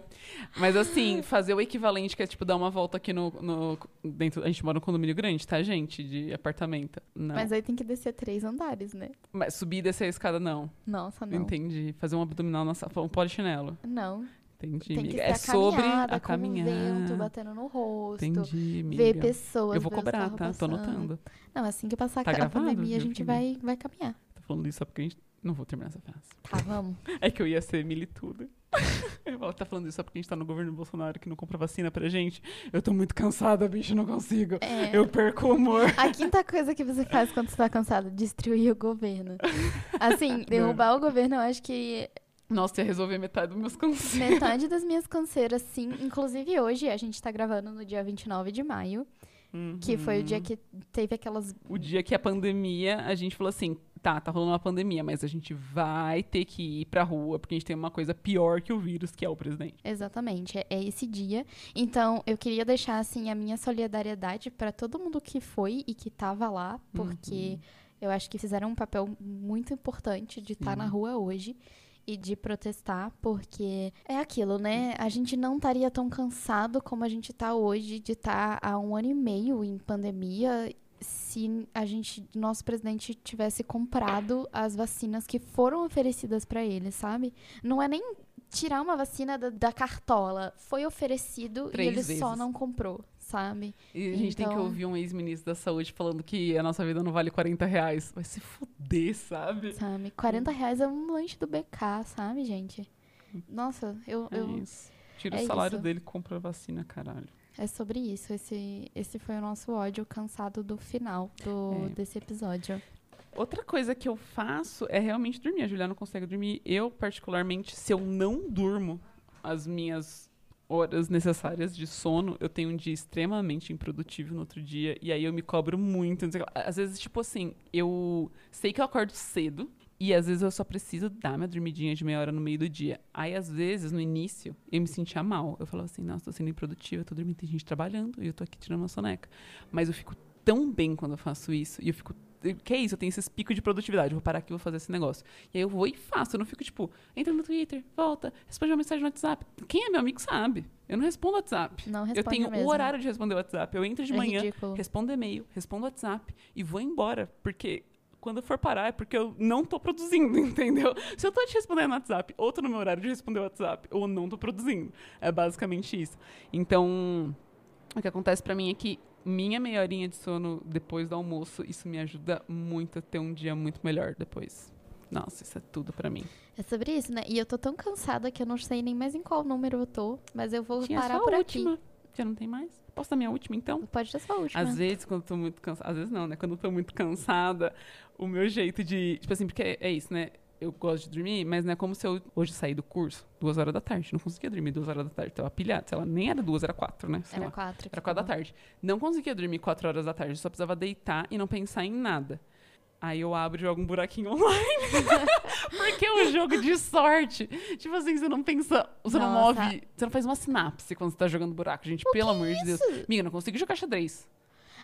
Mas assim, fazer o equivalente, que é tipo dar uma volta aqui no, no- dentro. A gente mora num condomínio grande, tá, gente? De apartamento. Não. Mas aí tem que descer três andares, né? Mas subir e descer a escada, não. Nossa, não. Entendi. Fazer um abdominal na sala. Um polichinelo. Não. Entendi, Tem que amiga. É sobre caminhada, a o vento batendo no rosto. Entendi, amiga. Ver pessoas. Eu vou cobrar, tá? Tô passando. anotando. Não, assim que passar Tá a gravado, pandemia, a gente vai, vai caminhar. Tô falando isso só porque a gente. Não vou terminar essa frase. Tá, vamos. [laughs] É que eu ia ser milituda. [laughs] Ela tá falando isso só porque a gente tá no governo Bolsonaro que não compra vacina pra gente. Eu tô muito cansada, bicho, não consigo. É. Eu perco o humor. A quinta coisa que você faz quando você tá cansado, destruir o governo. Assim, [laughs] derrubar o governo, eu acho que Nossa, ia resolver metade dos meus cansaços. metade das minhas canseiras, sim. Inclusive hoje, a gente tá gravando no dia 29 de maio, que foi o dia Uhum. que teve aquelas. O dia que a pandemia, a gente falou assim, tá, tá rolando uma pandemia, mas a gente vai ter que ir pra rua, porque a gente tem uma coisa pior que o vírus, que é o presidente. Exatamente, é, é esse dia. Então, eu queria deixar, assim, a minha solidariedade pra todo mundo que foi e que tava lá, porque eu acho que fizeram um papel muito importante de estar na Sim. rua hoje. E de protestar, porque é aquilo, né? A gente não estaria tão cansado como a gente tá hoje de estar há um ano e meio em pandemia se a gente, nosso presidente tivesse comprado as vacinas que foram oferecidas pra ele, sabe? Não é nem tirar uma vacina da, da cartola, foi oferecido Três e ele só vezes. não comprou, sabe? E a gente tem que Então- ouvir um ex-ministro da saúde falando que a nossa vida não vale 40 reais. Vai se fuder, sabe? Sabe? 40 reais é um lanche do BK, sabe, gente? Nossa, eu, É eu. Tira é o salário isso. dele e compra a vacina, caralho. É sobre isso. Esse, esse foi o nosso ódio cansado do final do, É. desse episódio. Outra coisa que eu faço é realmente dormir. A Juliana não consegue dormir. Eu, particularmente, se eu não durmo as minhas horas necessárias de sono, eu tenho um dia extremamente improdutivo no outro dia. E aí eu me cobro muito. Às vezes, tipo assim, eu sei que eu acordo cedo. E às vezes eu só preciso dar minha dormidinha de meia hora no meio do dia. Aí, às vezes, no início, eu me sentia mal. Eu falava assim, nossa, tô sendo improdutiva, tô dormindo, tem gente trabalhando, e eu tô aqui tirando uma soneca. Mas eu fico tão bem quando eu faço isso, e eu fico que é isso, eu tenho esses picos de produtividade, vou parar aqui vou fazer esse negócio. E aí eu vou e faço, eu não fico tipo, entra no Twitter, volta, responde uma mensagem no WhatsApp. Quem é meu amigo sabe. Eu não respondo WhatsApp. Não responde eu tenho mesmo. o horário de responder WhatsApp. Eu entro de É manhã, ridículo. respondo e-mail, respondo WhatsApp e vou embora, porque quando eu for parar é porque eu não tô produzindo, [laughs] entendeu? Se eu tô te respondendo no WhatsApp, ou tô no meu horário de responder o WhatsApp, ou não tô produzindo. É basicamente isso. Então, o que acontece pra mim é que minha meia horinha de sono depois do almoço, isso me ajuda muito a ter um dia muito melhor depois. Nossa, isso é tudo pra mim. É sobre isso, né? E eu tô tão cansada que eu não sei nem mais em qual número eu tô, mas eu vou Tinha parar só por a aqui. última. Já não tem mais? Posso dar minha última, então? Pode ser só a última. Às vezes, quando eu tô muito cansada. Às vezes não, né? Quando eu tô muito cansada, o meu jeito de. Tipo assim, porque é, é isso, né? Eu gosto de dormir, mas não é como se eu hoje saí do curso duas horas da tarde. Não conseguia dormir duas horas da tarde. Tava pilhado. Sei lá, nem era duas, era quatro, né? Sei Era lá. quatro. Era quatro da tarde. Não conseguia dormir quatro horas da tarde. Só precisava deitar e não pensar em nada. Aí eu abro e jogo um buraquinho [laughs] online. [laughs] Porque é um jogo de sorte. Tipo assim, você não pensa. Você não Nossa. move. Você não faz uma sinapse quando você tá jogando buraco. Gente, pelo amor de Deus. Amiga, eu não consigo jogar xadrez.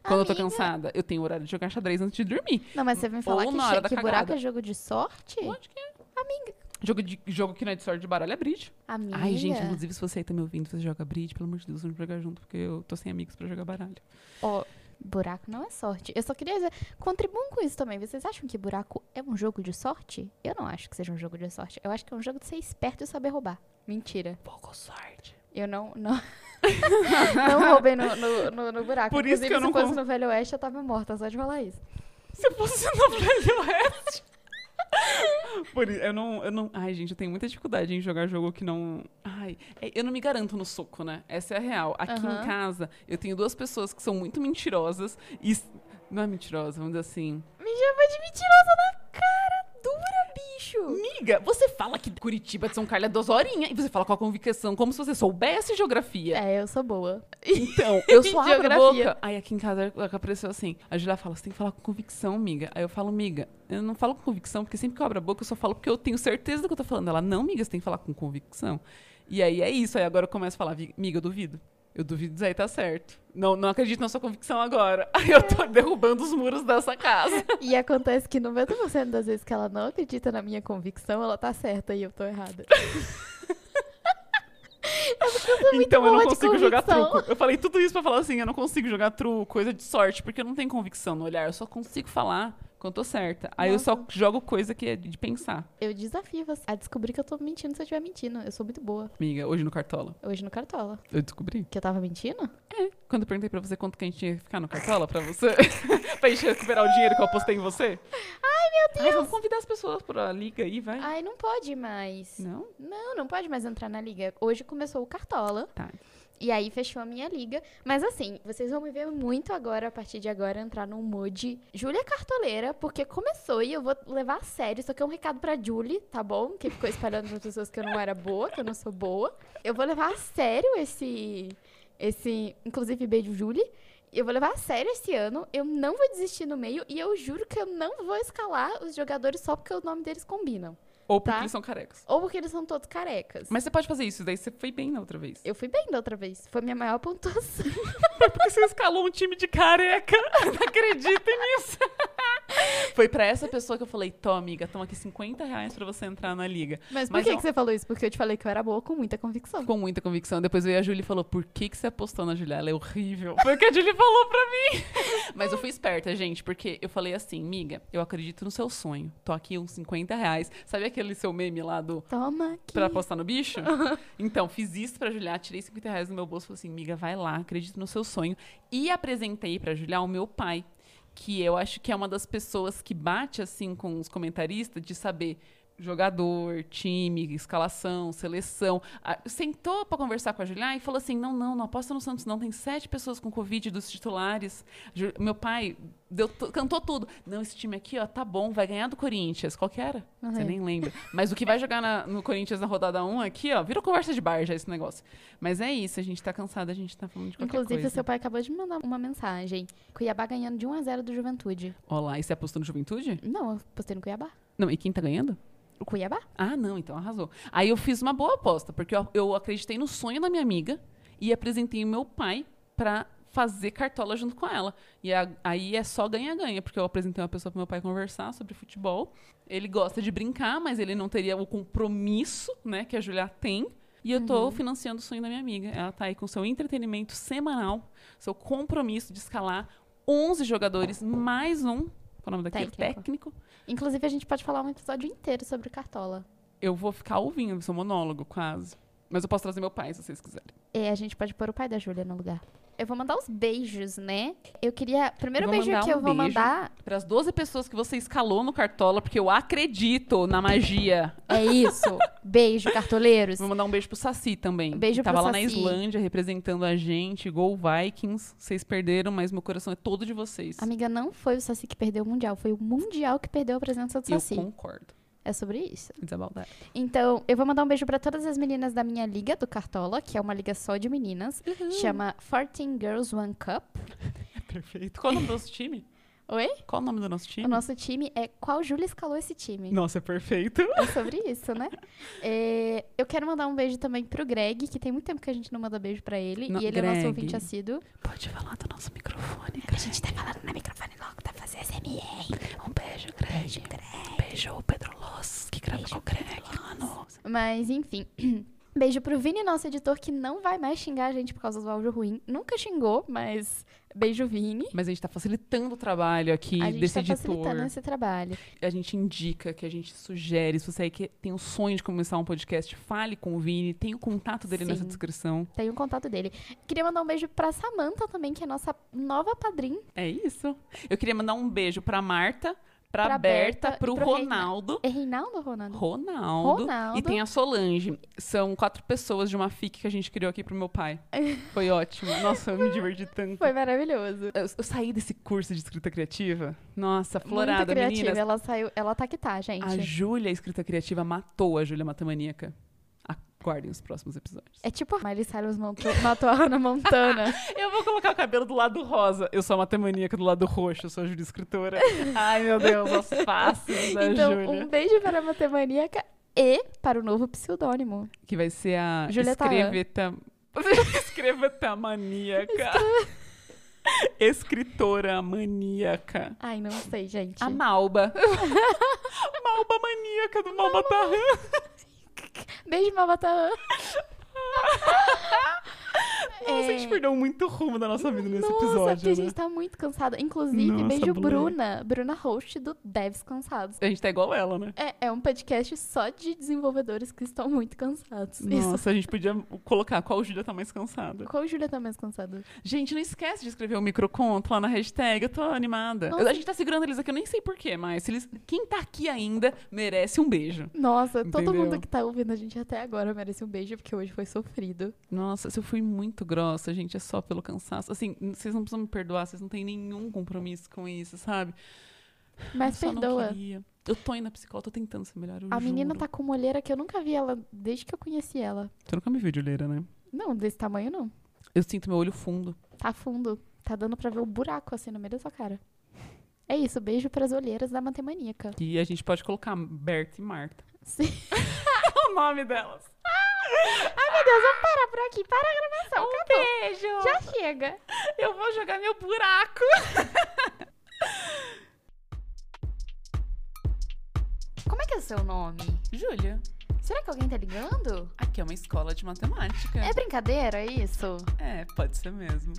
Quando eu tô Amiga. cansada, eu tenho horário de jogar xadrez antes de dormir. Não, mas você vem falar Ou que, na che- hora da que buraco é jogo de sorte? Onde que é? Amiga. Jogo, de, jogo que não é de sorte de baralho é bridge. Amiga. Ai, gente, inclusive, se você aí tá me ouvindo, você joga bridge, pelo amor de Deus, vamos jogar junto, porque eu tô sem amigos pra jogar baralho. Ó, buraco não é sorte. Eu só queria dizer, contribuam com isso também. Vocês acham que buraco é um jogo de sorte? Eu não acho que seja um jogo de sorte. Eu acho que é um jogo de ser esperto e saber roubar. Mentira. Pouco sorte. Eu não. Não, [laughs] não roubei no, no, no- no buraco. Por isso Inclusive, que eu não se fosse no Velho Oeste, eu tava morta, só de falar isso. Se fosse no Velho Oeste. [laughs] Por isso, eu não, eu não. Ai, gente, eu tenho muita dificuldade em jogar jogo que não. Ai, é, eu não me garanto no soco, né? Essa é a real. Aqui Aham. em casa, eu tenho duas pessoas que são muito mentirosas e Não é mentirosa, vamos dizer assim. Me chama de mentirosa na cara Amiga, você fala que Curitiba de São Carlos é duas horinhas e você fala com a convicção como se você soubesse geografia. É, eu sou boa. [laughs] Então, eu [laughs] abro a Geografia. boca. Aí aqui em casa apareceu assim. A Julia fala, você tem que falar com convicção, amiga. Aí eu falo, amiga, eu não falo com convicção, porque sempre que eu abro a boca, eu só falo porque eu tenho certeza do que eu tô falando. Ela, não, amiga, você tem que falar com convicção. E aí é isso. Aí agora eu começo a falar, "Vi- amiga, eu duvido. Eu duvido disso aí tá certo. Não, não acredito na sua convicção agora. [laughs] Aí eu tô derrubando os muros dessa casa. [laughs] E acontece que 90% das vezes que ela não acredita na minha convicção, ela tá certa e eu tô errada. [laughs] então eu não consigo jogar truco. Eu falei tudo isso pra falar assim, eu não consigo jogar truco, coisa de sorte, porque eu não tenho convicção no olhar. Eu só consigo falar quando tô certa. Aí eu só Nossa. jogo coisa que é de pensar. Eu desafio você a descobrir que eu tô mentindo se eu estiver mentindo. Eu sou muito boa. Amiga, hoje no Cartola, Hoje no Cartola. eu descobri. Que eu tava mentindo? Quando eu perguntei pra você quanto que a gente tinha que ficar no Cartola pra você, [laughs] pra gente recuperar o dinheiro que eu apostei em você. Ai, meu Deus! vamos convidar as pessoas pra liga aí, vai. Ai, não pode mais. Não? Não, não pode mais entrar na liga. Hoje começou o Cartola. Tá. E aí fechou a minha liga. Mas assim, vocês vão me ver muito agora, a partir de agora, entrar num mood Júlia Cartoleira, porque começou e eu vou levar a sério. Isso aqui é um recado pra Julie, tá bom? Que ficou espalhando para pessoas que eu não era boa, que eu não sou boa. Eu vou levar a sério esse. esse inclusive, beijo, Julie. Eu vou levar a sério esse ano. Eu não vou desistir no meio. E eu juro que eu não vou escalar os jogadores só porque o nome deles combinam. Ou porque Tá. eles são carecas. Ou porque eles são todos carecas. Mas você pode fazer isso, daí você foi bem na outra vez. Eu fui bem da outra vez. Foi minha maior pontuação. [laughs] Porque você escalou um time de careca. [laughs] Não acreditem nisso. Foi pra essa pessoa que eu falei, Tó, amiga, toma aqui 50 reais pra você entrar na liga. Mas por Mas que, ó- que você falou isso? Porque eu te falei que eu era boa com muita convicção. Com muita convicção. Depois veio a Julie e falou, por que, que você apostou na Julia? Ela é horrível. Foi o que a Julie falou pra mim. [laughs] Mas eu fui esperta, gente, porque eu falei assim, miga, eu acredito no seu sonho. Tô aqui uns 50 reais. Sabe aquele seu meme lá do Toma aqui. pra apostar no bicho? [laughs] Então, fiz isso pra Julia, tirei 50 reais do meu bolso e falei assim, miga, vai lá, acredito no seu sonho. E apresentei pra Julia o meu pai, que eu acho que é uma das pessoas que bate, assim, com os comentaristas de saber jogador, time, escalação, seleção. Ah, sentou pra conversar com a Julia e falou assim, não, não, não aposta no Santos não, tem sete pessoas com Covid dos titulares. Ju- Meu pai deu cantou tudo. Não, esse time aqui, ó, tá bom, vai ganhar do Corinthians. Qual que era? Você Uhum. nem lembra. Mas o que vai jogar na- no Corinthians na rodada 1 aqui, ó, virou conversa de bar já esse negócio. Mas é isso, a gente tá cansado, a gente tá falando de qualquer Inclusive, coisa. seu pai acabou de me mandar uma mensagem. Cuiabá ganhando de 1 a 0 do Juventude. Olá, e você apostou no Juventude? Não, eu postei no Cuiabá. Não, e quem tá ganhando? O Cuiabá? Ah, não, então arrasou. Aí eu fiz uma boa aposta, porque eu, eu acreditei no sonho da minha amiga e apresentei o meu pai pra fazer cartola junto com ela. E a- aí é só ganha-ganha, porque eu apresentei uma pessoa pro meu pai conversar sobre futebol. Ele gosta de brincar, mas ele não teria o compromisso, né, que a Julia tem. E eu tô financiando o sonho da minha amiga. Ela tá aí com seu entretenimento semanal, seu compromisso de escalar 11 jogadores mais um, qual é o nome daquele? Técnico. Técnico. Inclusive, a gente pode falar um episódio inteiro sobre Cartola. Eu vou ficar ouvindo seu monólogo, quase. Mas eu posso trazer meu pai, se vocês quiserem. E a gente pode pôr o pai da Júlia no lugar. Eu vou mandar os beijos, né? Eu queria. Primeiro Eu beijo que um eu vou beijo. mandar Para as 12 pessoas que você escalou no Cartola, porque eu acredito na magia. é isso. Beijo, cartoleiros. Vou mandar um beijo pro Saci também. Beijo tava pro lá na Saci. Islândia representando a gente. Gol Vikings. Vocês perderam, mas meu coração é todo de vocês. Amiga, não foi o Saci que perdeu o Mundial, foi o Mundial que perdeu a presença do eu Saci. concordo. É sobre isso. It's about that. Então, eu vou mandar um beijo pra todas as meninas da minha liga do Cartola, que é uma liga só de meninas. Chama 14 Girls One Cup. [laughs] Perfeito. Qual é o nome do nosso time? Oi? Qual é o nome do nosso time? O nosso time é Qual Júlia escalou esse time? Nossa, é perfeito. É sobre isso, né? É, eu quero mandar um beijo também pro Greg, que tem muito tempo que a gente não manda beijo pra ele. Não, e ele é nosso Greg. ouvinte assíduo. Pode falar do nosso microfone, A gente tá falando no microfone logo pra fazer SMR. Um beijo, Greg. Beijo, Greg. Beijo, Pedro Loss, que grava com o Greg, mano. Mas, enfim. Beijo pro Vini, nosso editor, que não vai mais xingar a gente por causa do áudio ruim. Nunca xingou, mas beijo, Vini. Mas a gente tá facilitando o trabalho aqui a gente desse tá editor. facilitando esse trabalho. A gente indica, que a gente sugere. Se você aí que tem o sonho de começar um podcast, fale com o Vini. Tem o contato dele nessa Sim. descrição. Tem o contato dele. Queria mandar um beijo pra Samantha também, que é nossa nova padrinha. É isso. Eu queria mandar um beijo pra Marta, pra, Pra Berta, Berta pro, pro Ronaldo. É Reinaldo ou Ronaldo? Ronaldo. Ronaldo. E tem a Solange. São quatro pessoas de uma FIC que a gente criou aqui pro meu pai. [laughs] Foi ótimo. Nossa, eu me diverti tanto. Foi maravilhoso. Eu, eu saí desse curso de escrita criativa. Nossa, Muito florada, criativa. meninas. Ela saiu. Ela tá que tá, gente. A Júlia, escrita criativa, matou a Júlia Matamaníaca. Aguardem os próximos episódios. É tipo a Miley Cyrus matou a Hannah Montana. [laughs] Eu vou colocar o cabelo do lado rosa. Eu sou a matamaníaca do lado roxo. Eu sou a Júlia escritora. [laughs] Ai, meu Deus, as faces da então, Júlia. um beijo para a matemaníaca e para o novo pseudônimo. Que vai ser a Júlia Tahan. escreveta... [laughs] escreveta maníaca. Escritora maníaca. Ai, não sei, gente. A Malba. Malba maníaca do Malba Tarran. Beijo, Malbatã. [laughs] [laughs] Nossa, a gente perdeu muito rumo da nossa vida nesse É. Nossa, episódio, porque a né? gente tá muito cansada. Inclusive, Nossa, beijo Blue. Bruna. Bruna host do Devs Cansados. A gente tá igual ela, né? É, é um podcast só de desenvolvedores que estão muito cansados. Isso. [laughs] Nossa, a gente podia colocar qual Júlia tá mais cansada. Qual Júlia tá mais cansada? Gente, não esquece de escrever o microconto lá na hashtag. Eu tô animada. Nossa. A gente tá segurando eles aqui, eu nem sei porquê, mas eles... quem tá aqui ainda merece um beijo. Nossa, todo Entendeu? mundo que tá ouvindo a gente até agora merece um beijo, porque hoje foi sofrido. Nossa, se eu fui muito grossa, gente, é só pelo cansaço. Assim, vocês não precisam me perdoar, vocês não têm nenhum compromisso com isso, sabe? Mas eu perdoa. Eu tô indo na psicóloga, tô tentando ser melhor. eu A menina juro. tá com uma olheira que eu nunca vi ela desde que eu conheci ela. Você nunca me viu de olheira, né? Não, desse tamanho não. Eu sinto meu olho fundo. Tá fundo. Tá dando pra ver o buraco assim no meio da sua cara. É isso, beijo pras olheiras da matemaníaca. E a gente pode colocar Berta e Marta. Sim. [laughs] o nome delas. Ai, meu Deus, vamos parar por aqui. Para a gravação. Um acabou. beijo! Já chega. Eu vou jogar meu buraco. [laughs] Como é que é o seu nome? Júlia, Será que alguém tá ligando? aqui é uma escola de matemática. É brincadeira isso? É, pode ser mesmo.